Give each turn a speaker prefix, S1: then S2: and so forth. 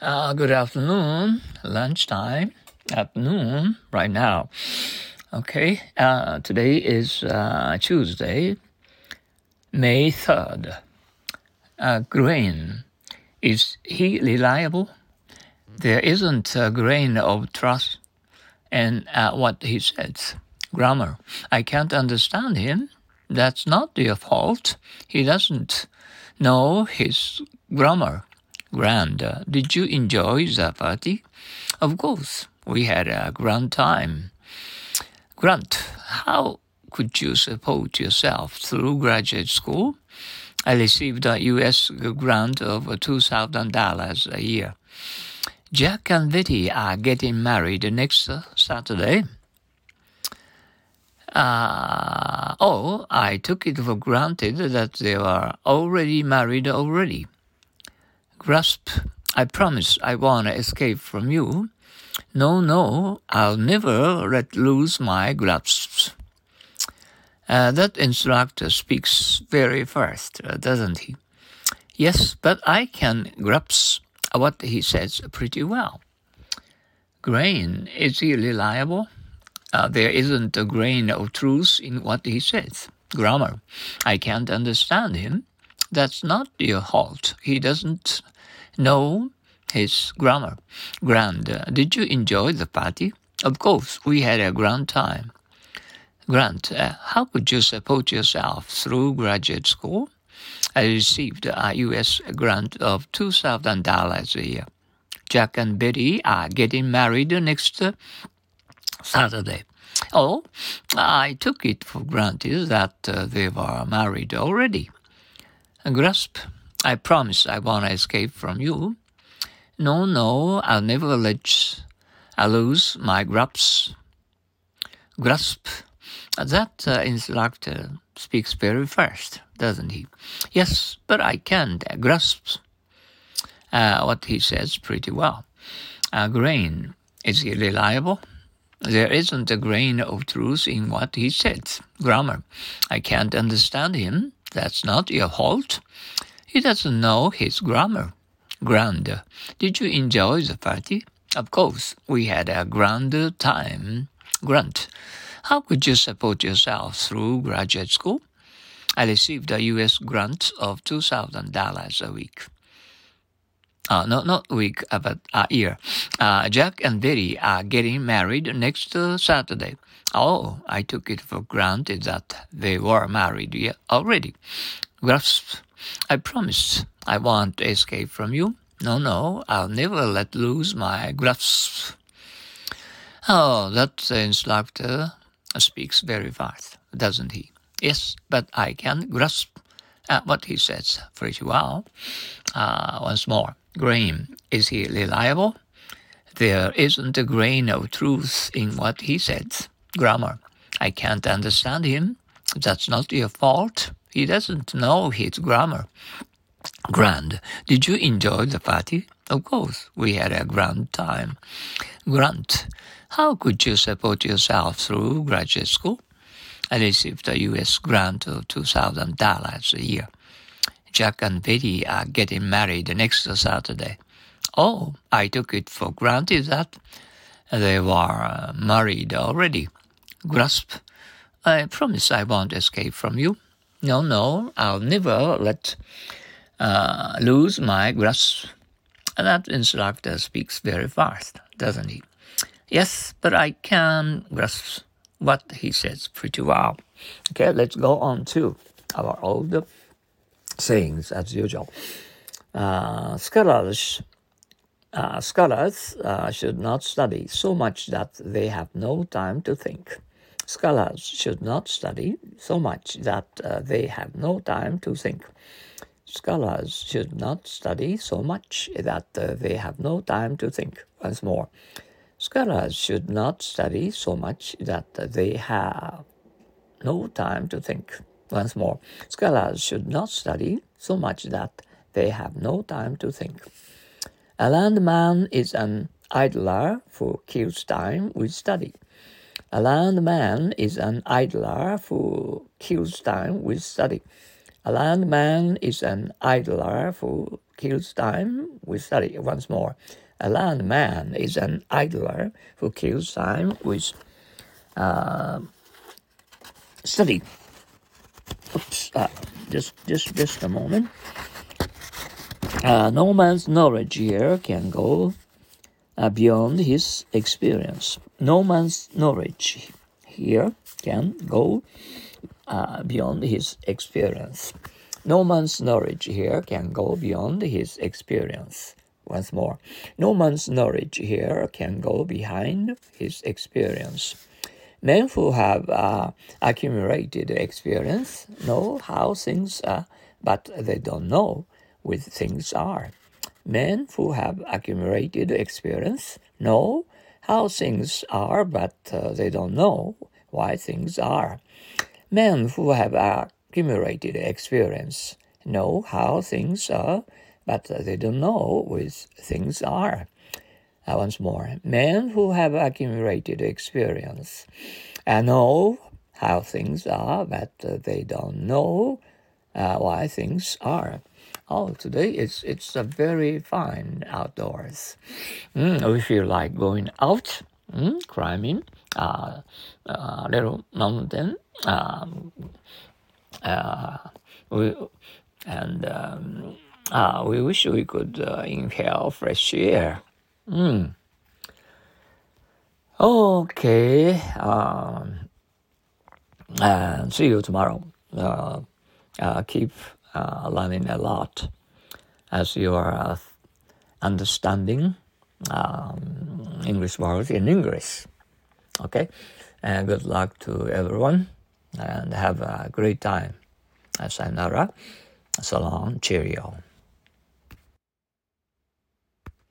S1: Uh, good afternoon, lunchtime, at noon, right now. Okay, uh, today is uh, Tuesday, May 3rd. Uh, grain, is he reliable? There isn't a grain of trust in uh, what he says. Grammar, I can't understand him. That's not your fault. He doesn't know his grammar. Grand. Uh, did you enjoy the party? Of course, we had a grand time. Grant, how could you support yourself through graduate school? I received a U.S. grant of $2,000 a year. Jack and Betty are getting married next Saturday. Uh, oh, I took it for granted that they were already married already. Grasp, I promise I won't escape from you. No, no, I'll never let loose my grasp. Uh, that instructor speaks very fast, uh, doesn't he? Yes, but I can grasp what he says pretty well. Grain, is he reliable? Uh, there isn't a grain of truth in what he says. Grammar, I can't understand him. That's not your fault. He doesn't know his grammar. Grand, uh, did you enjoy the party? Of course, we had a grand time. Grant, uh, how could you support yourself through graduate school? I received a U.S. grant of $2,000 a year. Jack and Betty are getting married next Saturday. Oh, I took it for granted that uh, they were married already. Grasp, I promise I won't escape from you. No, no, I'll never let I lose my grasp. Grasp. That uh, instructor speaks very fast, doesn't he? Yes, but I can't grasp uh, what he says pretty well. A grain, is he reliable? There isn't a grain of truth in what he says. Grammar. I can't understand him. That's not your fault. He doesn't know his grammar. Grand. Did you enjoy the party? Of course, we had a grand time. Grant. How could you support yourself through graduate school? I received a U.S. grant of $2,000 a week uh, not not week, uh, but a year. Uh, Jack and Betty are getting married next uh, Saturday. Oh, I took it for granted that they were married already. Grasp, I promise I won't escape from you. No, no, I'll never let loose my grasp. Oh, that instructor speaks very fast, doesn't he? Yes, but I can grasp at what he says pretty well. Uh, once more. Grain, is he reliable? There isn't a grain of truth in what he says. Grammar, I can't understand him. That's not your fault. He doesn't know his grammar. Grand, did you enjoy the party? Of course, we had a grand time. Grant, how could you support yourself through graduate school? I received a U.S. grant of $2,000 a year. Jack and Betty are getting married next Saturday. Oh, I took it for granted that they were uh, married already. Grasp, I promise I won't escape from you. No, no, I'll never let uh, lose my grasp. That instructor speaks very fast, doesn't he? Yes, but I can grasp what he says pretty well. Okay, let's go on to our old sayings as usual. Uh, scholars uh, scholars uh, should not study so much that they have no time to think. Scholars should not study so much that they have no time to think. Scholars should not study so much that uh, they have no time to think. Once more. Scholars should not study so much that they have no time to think. Once more, scholars should not study so much that they have no time to think. A learned man is an idler who kills time with study. A learned man is an idler who kills time with study. A landman is an idler who kills time. with study once more. A landman is an idler who kills time with uh, study. Oops, uh, just, just, just a moment. Uh, no man's knowledge here can go uh, beyond his experience. No man's knowledge here can go uh, beyond his experience. No man's knowledge here can go beyond his experience. Once more, no man's knowledge here can go behind his experience. Men who have uh, accumulated experience know how things are, but they don't know with things are. Men who have accumulated experience know how things are, but uh, they don't know why things are. Men who have accumulated experience know how things are, but they don't know what things are. Uh, once more, men who have accumulated experience uh, know how things are, but uh, they don't know uh, why things are. Oh, today it's it's a very fine outdoors. Mm, we feel like going out, mm, climbing uh, a little mountain um, uh, we, and um, uh, we wish we could uh, inhale fresh air. Mm. Okay. Um, and see you tomorrow. Uh, uh, keep uh, learning a lot as you are understanding um, English words in English. Okay, and good luck to everyone and have a great time. Sayonara. So long. Cheerio.